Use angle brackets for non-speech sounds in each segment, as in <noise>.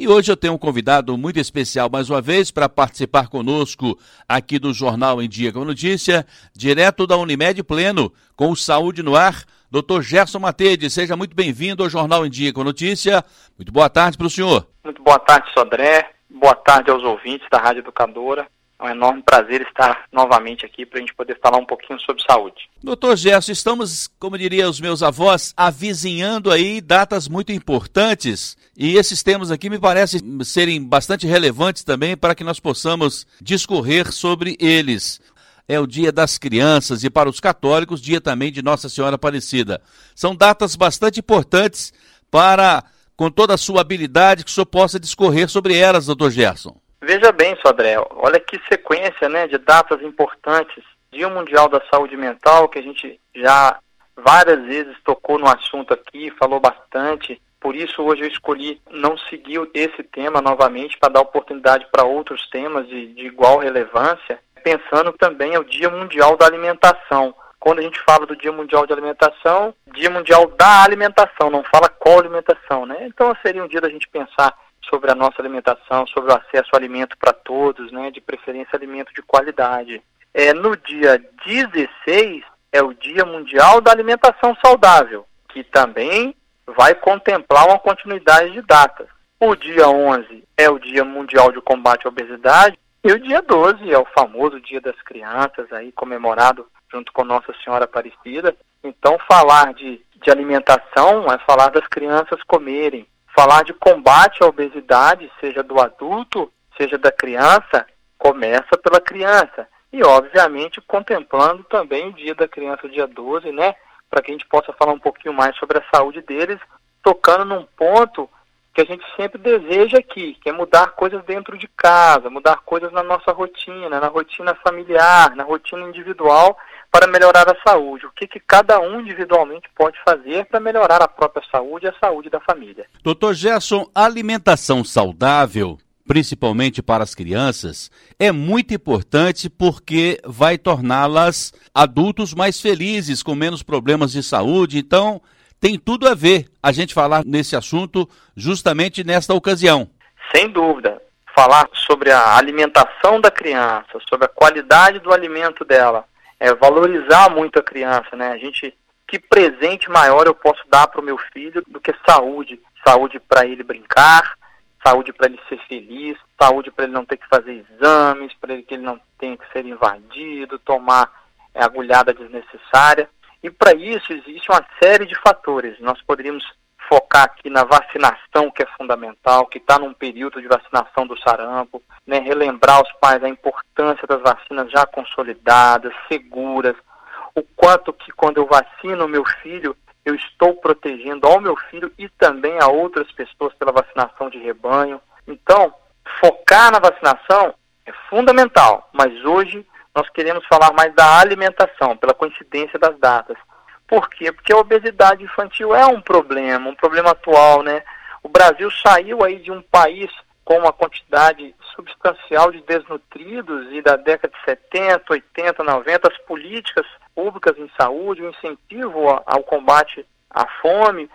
E hoje eu tenho um convidado muito especial mais uma vez para participar conosco aqui do Jornal em Dia com Notícia, direto da Unimed Pleno, com o Saúde no Ar, Dr. Gerson Matede. Seja muito bem-vindo ao Jornal em Dia com Notícia. Muito boa tarde para o senhor. Muito boa tarde, Sodré. Boa tarde aos ouvintes da Rádio Educadora. É um enorme prazer estar novamente aqui para a gente poder falar um pouquinho sobre saúde. Doutor Gerson, estamos, como diria os meus avós, avizinhando aí datas muito importantes e esses temas aqui me parecem serem bastante relevantes também para que nós possamos discorrer sobre eles. É o Dia das Crianças e para os católicos, dia também de Nossa Senhora Aparecida. São datas bastante importantes para, com toda a sua habilidade, que o senhor possa discorrer sobre elas, doutor Gerson. Veja bem, Sodré, olha que sequência né, de datas importantes. Dia Mundial da Saúde Mental, que a gente já várias vezes tocou no assunto aqui, falou bastante. Por isso, hoje eu escolhi não seguir esse tema novamente para dar oportunidade para outros temas de, de igual relevância, pensando também é o Dia Mundial da Alimentação. Quando a gente fala do Dia Mundial de Alimentação, Dia Mundial da Alimentação, não fala qual alimentação, né? Então seria um dia da gente pensar sobre a nossa alimentação, sobre o acesso ao alimento para todos, né, de preferência alimento de qualidade. É, no dia 16 é o Dia Mundial da Alimentação Saudável, que também vai contemplar uma continuidade de datas. O dia 11 é o Dia Mundial de Combate à Obesidade e o dia 12 é o famoso Dia das Crianças, aí comemorado junto com Nossa Senhora Aparecida. Então, falar de, de alimentação é falar das crianças comerem, falar de combate à obesidade, seja do adulto, seja da criança, começa pela criança. E, obviamente, contemplando também o Dia da Criança, dia 12, né? Para que a gente possa falar um pouquinho mais sobre a saúde deles, tocando num ponto que a gente sempre deseja aqui, que é mudar coisas dentro de casa, mudar coisas na nossa rotina, na rotina familiar, na rotina individual, para melhorar a saúde? O que, que cada um individualmente pode fazer para melhorar a própria saúde e a saúde da família? Doutor Gerson, alimentação saudável, principalmente para as crianças, é muito importante porque vai torná-las adultos mais felizes, com menos problemas de saúde. Então, tem tudo a ver a gente falar nesse assunto justamente nesta ocasião. Sem dúvida. Falar sobre a alimentação da criança, sobre a qualidade do alimento dela, é, valorizar muito a criança, né? A gente, que presente maior eu posso dar para o meu filho do que saúde? Saúde para ele brincar, saúde para ele ser feliz, saúde para ele não ter que fazer exames, para ele que ele não tenha que ser invadido, tomar é, agulhada desnecessária. E para isso existe uma série de fatores. Nós poderíamos focar aqui na vacinação, que é fundamental, que está num período de vacinação do sarampo, né, relembrar aos pais a importância das vacinas já consolidadas, seguras, o quanto que quando eu vacino o meu filho, eu estou protegendo ao meu filho e também a outras pessoas pela vacinação de rebanho. Então, focar na vacinação é fundamental, mas hoje nós queremos falar mais da alimentação, pela coincidência das datas. Por quê? Porque a obesidade infantil é um problema, um problema atual, né? O Brasil saiu aí de um país com uma quantidade substancial de desnutridos e da década de 70, 80, 90, as políticas públicas em saúde, o incentivo ao combate à fome,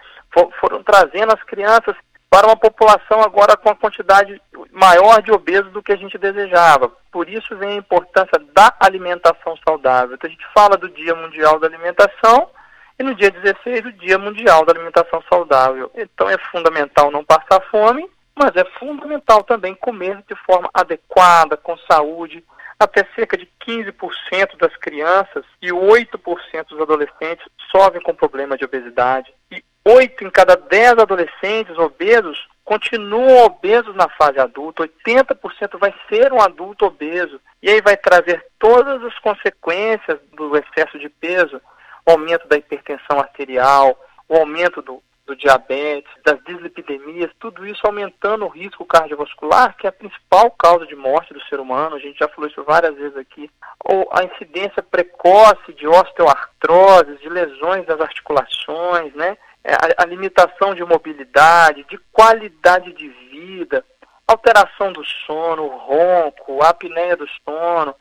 foram trazendo as crianças para uma população agora com uma quantidade maior de obesos do que a gente desejava. Por isso vem a importância da alimentação saudável. Então a gente fala do Dia Mundial da Alimentação, e no dia 16, o Dia Mundial da Alimentação Saudável. Então é fundamental não passar fome, mas é fundamental também comer de forma adequada, com saúde. Até cerca de 15% das crianças e 8% dos adolescentes sofrem com problema de obesidade. E 8 em cada 10 adolescentes obesos continuam obesos na fase adulta, 80% vai ser um adulto obeso. E aí vai trazer todas as consequências do excesso de peso, o aumento da hipertensão arterial, o aumento do, do diabetes, das dislipidemias, tudo isso aumentando o risco cardiovascular, que é a principal causa de morte do ser humano, a gente já falou isso várias vezes aqui, ou a incidência precoce de osteoartrose, de lesões das articulações, né? É, a, a limitação de mobilidade, de qualidade de vida, alteração do sono, ronco, apneia do sono,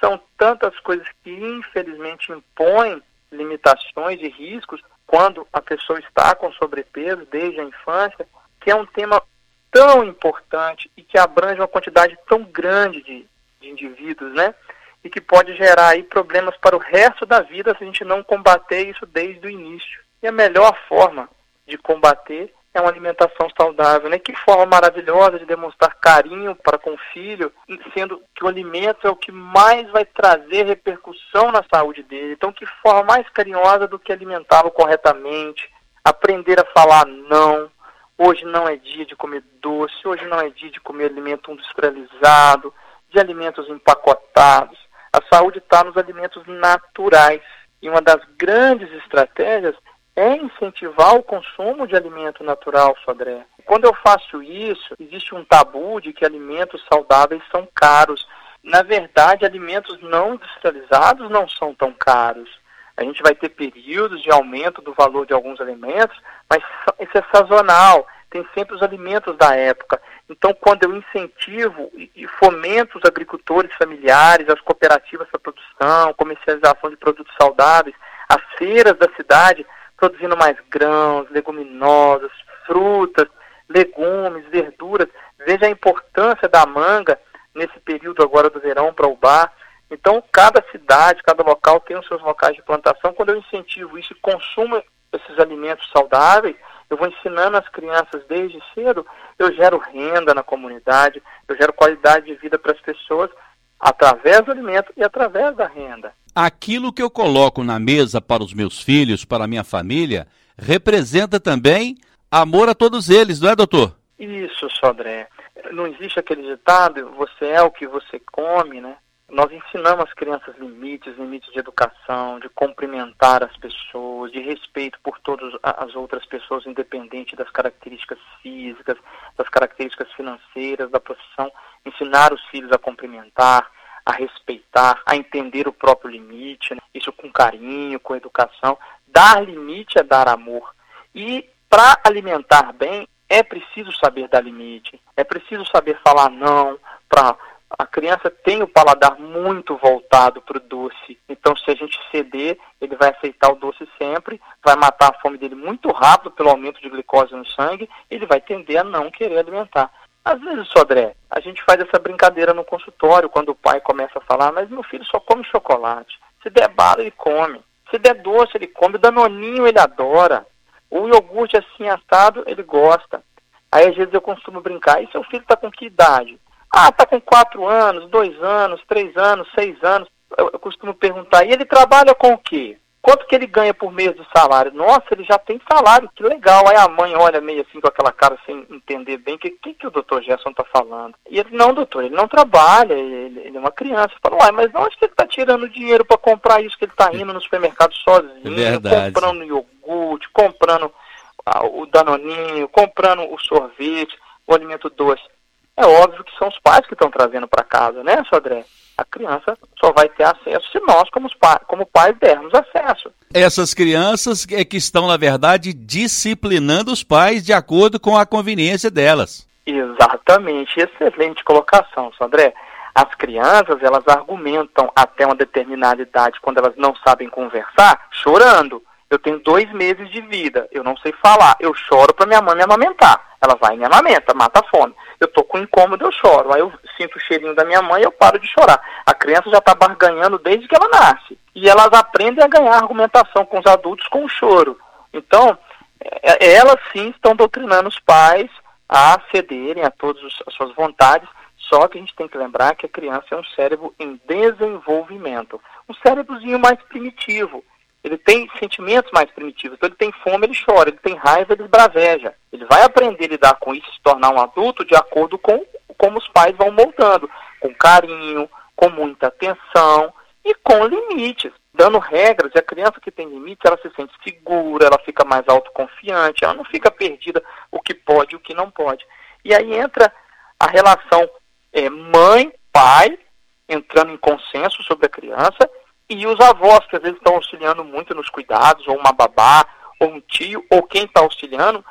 são tantas coisas que infelizmente impõem limitações e riscos quando a pessoa está com sobrepeso desde a infância, que é um tema tão importante e que abrange uma quantidade tão grande de, de indivíduos, né? E que pode gerar aí problemas para o resto da vida se a gente não combater isso desde o início. E a melhor forma de combater é uma alimentação saudável, né? Que forma maravilhosa de demonstrar carinho para com o filho, sendo que o alimento é o que mais vai trazer repercussão na saúde dele. Então, que forma mais carinhosa do que alimentá-lo corretamente, aprender a falar não. Hoje não é dia de comer doce, hoje não é dia de comer alimento industrializado, de alimentos empacotados. A saúde está nos alimentos naturais. E uma das grandes estratégias é incentivar o consumo de alimento natural, Sodré. Quando eu faço isso, existe um tabu de que alimentos saudáveis são caros. Na verdade, alimentos não industrializados não são tão caros. A gente vai ter períodos de aumento do valor de alguns alimentos, mas isso é sazonal, tem sempre os alimentos da época. Então, quando eu incentivo e fomento os agricultores familiares, as cooperativas para produção, comercialização de produtos saudáveis, as feiras da cidade, produzindo mais grãos, leguminosas, frutas, legumes, verduras. Veja a importância da manga nesse período agora do verão para o bar. Então, cada cidade, cada local tem os seus locais de plantação. Quando eu incentivo isso e consumo esses alimentos saudáveis, eu vou ensinando as crianças desde cedo, eu gero renda na comunidade, eu gero qualidade de vida para as pessoas através do alimento e através da renda aquilo que eu coloco na mesa para os meus filhos, para a minha família, representa também amor a todos eles, não é, doutor? Isso, Sodré. Não existe aquele ditado, você é o que você come, né? Nós ensinamos as crianças limites, limites de educação, de cumprimentar as pessoas, de respeito por todas as outras pessoas, independente das características físicas, das características financeiras, da profissão. Ensinar os filhos a cumprimentar, a respeitar, a entender o próprio limite, né? isso com carinho, com educação. Dar limite é dar amor. E para alimentar bem, é preciso saber dar limite, é preciso saber falar não para a criança tem o paladar muito voltado para o doce. Então, se a gente ceder, ele vai aceitar o doce sempre, vai matar a fome dele muito rápido pelo aumento de glicose no sangue, ele vai tender a não querer alimentar. Às vezes, Sodré, a gente faz essa brincadeira no consultório, quando o pai começa a falar, mas meu filho só come chocolate. Se der bala, ele come. Se der doce, ele come. Danoninho, ele adora. O iogurte assim assado, ele gosta. Aí, às vezes, eu costumo brincar. E seu filho está com que idade? Ah, está com quatro anos, dois anos, três anos, seis anos. Eu, eu costumo perguntar. E ele trabalha com o quê? Quanto que ele ganha por mês de salário? Nossa, ele já tem salário, que legal. Aí a mãe olha meio assim com aquela cara sem entender bem o que, que, que, o doutor Gerson está falando. E ele, não, doutor, ele não trabalha, ele, ele é uma criança. Fala, uai, mas onde que ele está tirando dinheiro para comprar isso que ele está indo no supermercado sozinho, Verdade. comprando iogurte, comprando ah, o danoninho, comprando o sorvete, o alimento doce. É óbvio que são os pais que estão trazendo para casa, né, Sodré? A criança só vai ter acesso se nós, como, pa como pais, dermos acesso. Essas crianças é que estão, na verdade, disciplinando os pais de acordo com a conveniência delas. Exatamente, excelente colocação, Sandré. As crianças, elas argumentam até uma determinada idade, quando elas não sabem conversar, chorando. Eu tenho dois meses de vida, eu não sei falar, eu choro para minha mãe me amamentar. Ela vai e me amamenta, mata a fome. Eu tô com incômodo, eu choro. Aí eu sinto o cheirinho da minha mãe e eu paro de chorar. A criança já está barganhando desde que ela nasce. E elas aprendem a ganhar argumentação com os adultos com o choro. Então, é, é, elas sim estão doutrinando os pais a cederem a todas as suas vontades, só que a gente tem que lembrar que a criança é um cérebro em desenvolvimento, um cérebrozinho mais primitivo. Ele tem sentimentos mais primitivos. Então, ele tem fome, ele chora. Ele tem raiva, ele braveja. Ele vai aprender a lidar com isso, se tornar um adulto de acordo com como os pais vão moldando. Com carinho, com muita atenção e com limites. Dando regras. E a criança que tem limites, ela se sente segura, ela fica mais autoconfiante, ela não fica perdida o que pode e o que não pode. E aí entra a relação é, mãe-pai, entrando em consenso sobre a criança, e os avós, que às vezes estão auxiliando muito nos cuidados, ou uma babá, ou um tio, ou quem está auxiliando,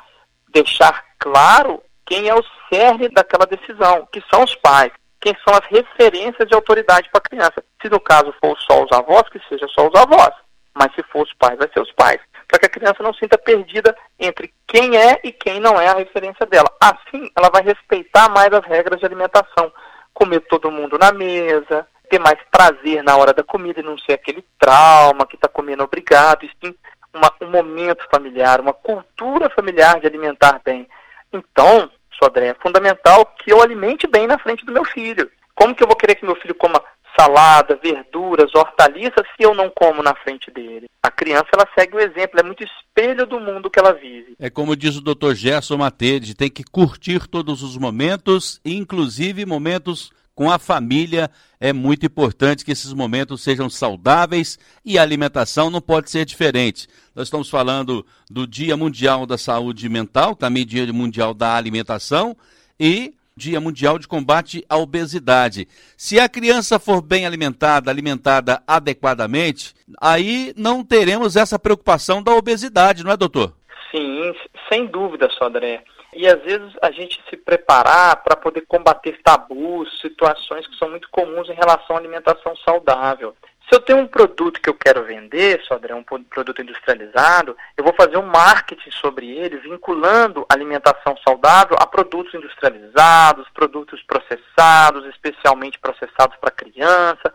deixar claro quem é o cerne daquela decisão, que são os pais, quem são as referências de autoridade para a criança. Se no caso for só os avós, que seja só os avós. Mas se for os pais, vai ser os pais. para que a criança não sinta perdida entre quem é e quem não é a referência dela. Assim, ela vai respeitar mais as regras de alimentação, comer todo mundo na mesa, ter mais prazer na hora da comida e não ser aquele trauma que está comendo obrigado, e sim uma, um momento familiar, uma cultura familiar de alimentar bem. Então, Sodré, é fundamental que eu alimente bem na frente do meu filho. Como que eu vou querer que meu filho coma salada, verduras, hortaliças se eu não como na frente dele? A criança ela segue o exemplo, é muito espelho do mundo que ela vive. É como diz o Dr. Gerson Matede, tem que curtir todos os momentos, inclusive momentos com a família. É muito importante que esses momentos sejam saudáveis e a alimentação não pode ser diferente. Nós estamos falando do Dia Mundial da Saúde Mental, também Dia Mundial da Alimentação e Dia Mundial de Combate à Obesidade. Se a criança for bem alimentada, alimentada adequadamente, aí não teremos essa preocupação da obesidade, não é, doutor? Sim, sem dúvida, Sodré. E às vezes a gente se preparar para poder combater tabus, situações que são muito comuns em relação à alimentação saudável. Se eu tenho um produto que eu quero vender, Sodré, um produto industrializado, eu vou fazer um marketing sobre ele, vinculando alimentação saudável a produtos industrializados, produtos processados, especialmente processados para criança,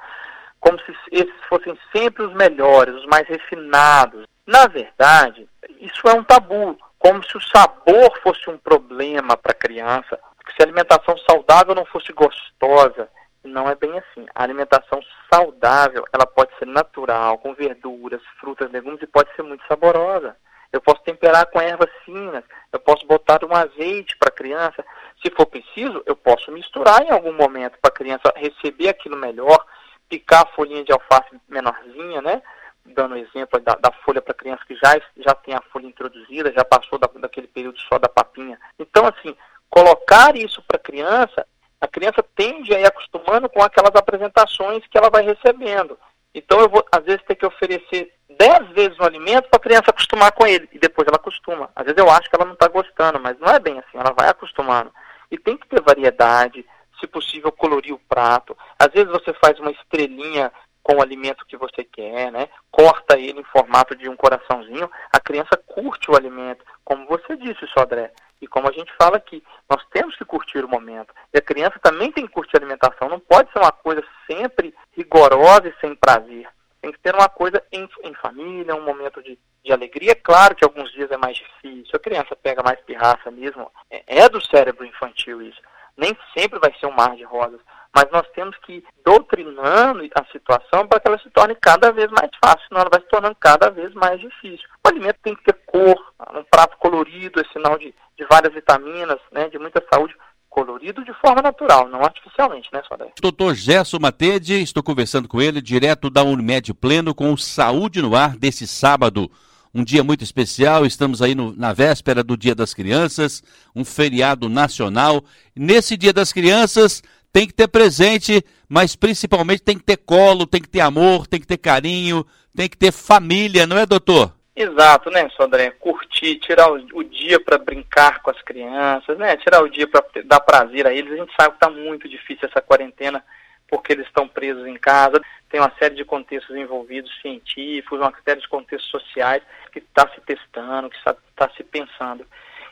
como se esses fossem sempre os melhores, os mais refinados. Na verdade, isso é um tabu, como se o sabor fosse um problema para a criança, se a alimentação saudável não fosse gostosa, não é bem assim. A alimentação saudável, ela pode ser natural, com verduras, frutas, legumes e pode ser muito saborosa. Eu posso temperar com ervas finas, eu posso botar um azeite para a criança. Se for preciso, eu posso misturar em algum momento para a criança receber aquilo melhor, picar a folhinha de alface menorzinha, né? Dando exemplo da, da folha para criança que já, já tem a folha introduzida, já passou da, daquele período só da papinha. Então, assim, colocar isso para a criança a criança tende a ir acostumando com aquelas apresentações que ela vai recebendo. Então eu vou, às vezes, ter que oferecer dez vezes o alimento para a criança acostumar com ele. E depois ela acostuma. Às vezes eu acho que ela não está gostando, mas não é bem assim, ela vai acostumando. E tem que ter variedade, se possível, colorir o prato. Às vezes você faz uma estrelinha com o alimento que você quer, né? Corta ele em formato de um coraçãozinho, a criança curte o alimento, como você disse, Sodré. E como a gente fala aqui, nós temos que curtir o momento. E a criança também tem que curtir a alimentação. Não pode ser uma coisa sempre rigorosa e sem prazer. Tem que ter uma coisa em, em família, um momento de, de alegria. Claro que alguns dias é mais difícil, a criança pega mais pirraça mesmo. É, é do cérebro infantil isso. Nem sempre vai ser um mar de rosas mas nós temos que ir doutrinando a situação para que ela se torne cada vez mais fácil, senão ela vai se tornando cada vez mais difícil. O alimento tem que ter cor, um prato colorido é sinal de, de várias vitaminas, né, de muita saúde colorido de forma natural, não artificialmente, né, Sodré? Doutor Gerson Matede, estou conversando com ele direto da Unimed Pleno com o Saúde no Ar desse sábado. Um dia muito especial, estamos aí no, na véspera do Dia das Crianças, um feriado nacional. Nesse Dia das Crianças, tem que ter presente, mas principalmente tem que ter colo, tem que ter amor, tem que ter carinho, tem que ter família, não é, doutor? Exato, né, Sodré? Curtir, tirar o, o dia para brincar com as crianças, né? Tirar o dia para dar prazer a eles. A gente sabe que está muito difícil essa quarentena porque eles estão presos em casa. Tem uma série de contextos envolvidos, científicos, uma série de contextos sociais que está se testando, que está tá se pensando.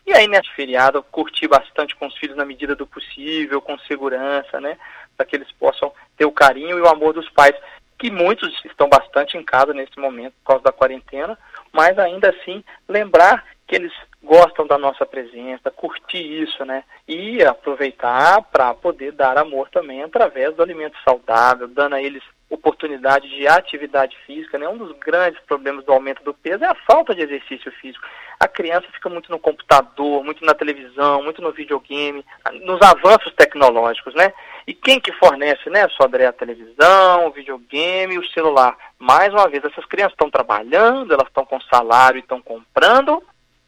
E aí, nesse feriado, eu curti bastante com os filhos na medida do possível, com segurança, né? Para que eles possam ter o carinho e o amor dos pais, que muitos estão bastante em casa nesse momento por causa da quarentena, mas ainda assim lembrar que eles gostam da nossa presença, curtir isso, né? E aproveitar para poder dar amor também através do alimento saudável, dando a eles oportunidade de atividade física, né? Um dos grandes problemas do aumento do peso é a falta de exercício físico. A criança fica muito no computador, muito na televisão, muito no videogame, nos avanços tecnológicos, né? E quem que fornece, né, Sodré, a televisão, o videogame o celular? Mais uma vez, essas crianças estão trabalhando, elas estão com salário e estão comprando,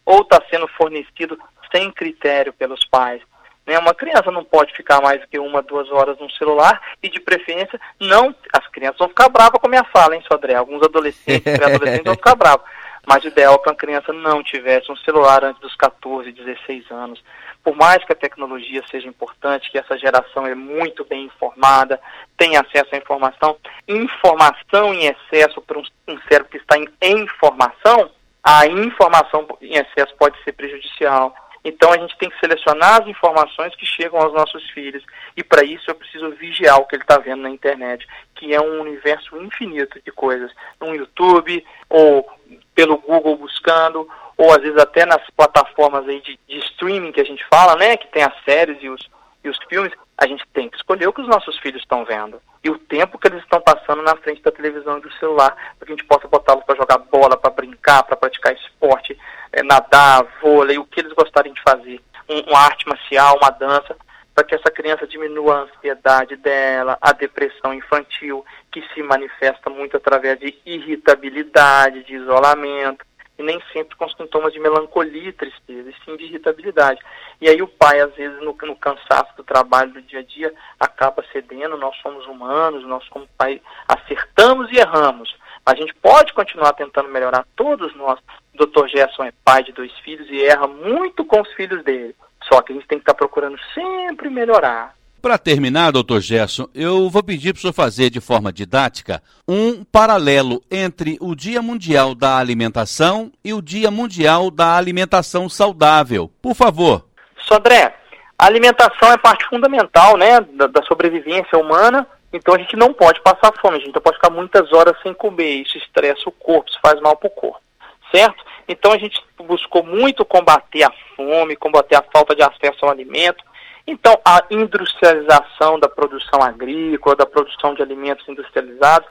ou está sendo fornecido sem critério pelos pais? Né? Uma criança não pode ficar mais do que uma, duas horas no celular e, de preferência, não. As crianças vão ficar bravas com a minha fala, hein, Sodré? Alguns adolescentes, <laughs> pré-adolescentes vão ficar bravos. Mas o ideal é que a criança não tivesse um celular antes dos 14, 16 anos. Por mais que a tecnologia seja importante, que essa geração é muito bem informada, tem acesso à informação, informação em excesso para um, um cérebro que está em informação a informação em excesso pode ser prejudicial. Então a gente tem que selecionar as informações que chegam aos nossos filhos. E para isso eu preciso vigiar o que ele está vendo na internet, que é um universo infinito de coisas. No YouTube, ou pelo Google buscando, ou às vezes até nas plataformas aí de, de streaming que a gente fala, né? Que tem as séries e os, e os filmes, a gente tem que escolher o que os nossos filhos estão vendo e o tempo que eles estão passando na frente da televisão e do celular, para que a gente possa botá-los para jogar bola, para brincar, para praticar esporte, é, nadar, vôlei, o que eles gostarem de fazer, um, uma arte marcial, uma dança, para que essa criança diminua a ansiedade dela, a depressão infantil, que se manifesta muito através de irritabilidade, de isolamento, e nem sempre com sintomas de melancolia e tristeza, e sim de irritabilidade. E aí o pai, às vezes, no, no, cansaço do trabalho do dia a dia, acaba cedendo, nós somos humanos, nós como pai acertamos e erramos. A gente pode continuar tentando melhorar, todos nós. O Dr. Gerson é pai de dois filhos e erra muito com os filhos dele. Só que a gente tem que estar procurando sempre melhorar. Para terminar, doutor Gerson, eu vou pedir para o senhor fazer de forma didática um paralelo entre o Dia Mundial da Alimentação e o Dia Mundial da Alimentação Saudável. Por favor. Sodré, a alimentação é parte fundamental né, da, da sobrevivência humana, então a gente não pode passar fome, a gente não pode ficar muitas horas sem comer, isso estressa o corpo, isso faz mal para o corpo, certo? Então a gente buscou muito combater a fome, combater a falta de acesso ao alimento, então, a industrialização da produção agrícola, da produção de alimentos industrializados,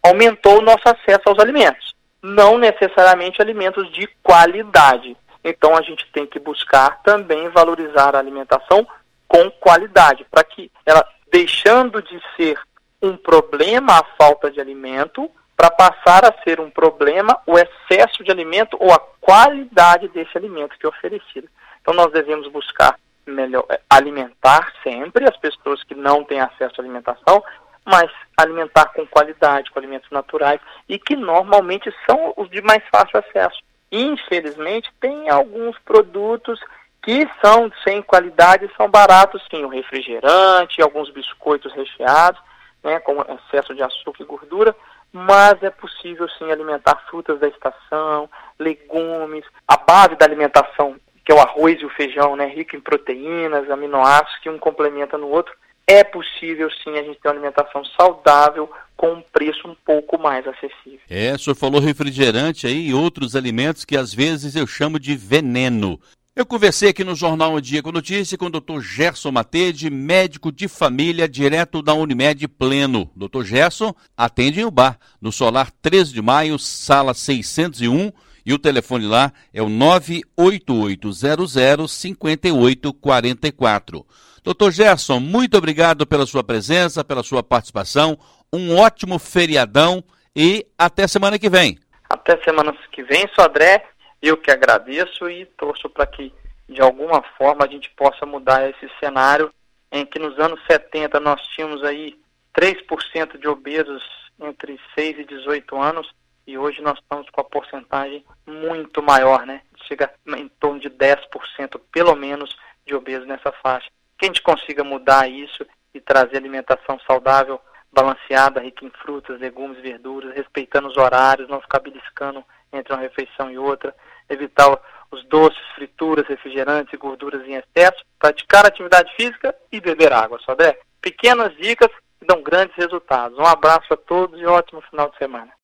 aumentou o nosso acesso aos alimentos. Não necessariamente alimentos de qualidade. Então, a gente tem que buscar também valorizar a alimentação com qualidade, para que ela, deixando de ser um problema a falta de alimento, para passar a ser um problema o excesso de alimento ou a qualidade desse alimento que é oferecido. Então, nós devemos buscar melhor é, alimentar sempre as pessoas que não têm acesso à alimentação, mas alimentar com qualidade, com alimentos naturais e que normalmente são os de mais fácil acesso. Infelizmente, tem alguns produtos que são sem qualidade e são baratos, sim, o refrigerante, alguns biscoitos recheados, né, com excesso de açúcar e gordura, mas é possível sim alimentar frutas da estação, legumes. A base da alimentação que é o arroz e o feijão, né, rico em proteínas, aminoácidos, que um complementa no outro, é possível sim a gente ter uma alimentação saudável com um preço um pouco mais acessível. É, o senhor falou refrigerante aí e outros alimentos que às vezes eu chamo de veneno. Eu conversei aqui no Jornal Um Dia com Notícia com o Dr. Gerson Matede, médico de família, direto da Unimed Pleno. Dr. Gerson atende em bar, no Solar 13 de Maio, sala 601, e o telefone lá é o 98800 5844. Doutor Gerson, muito obrigado pela sua presença, pela sua participação. Um ótimo feriadão e até semana que vem. Até semana que vem, Sodré. Eu que agradeço e torço para que, de alguma forma, a gente possa mudar esse cenário em que nos anos 70 nós tínhamos aí 3% de obesos entre 6 e 18 anos e hoje nós estamos com a porcentagem muito maior, né? Chega em torno de 10% pelo menos de obesos nessa faixa. Que a gente consiga mudar isso e trazer alimentação saudável, balanceada, rica em frutas, legumes, verduras, respeitando os horários, não ficar beliscando entre uma refeição e outra, evitar os doces, frituras, refrigerantes e gorduras em excesso, praticar atividade física e beber água, der. Pequenas dicas que dão grandes resultados. Um abraço a todos e um ótimo final de semana.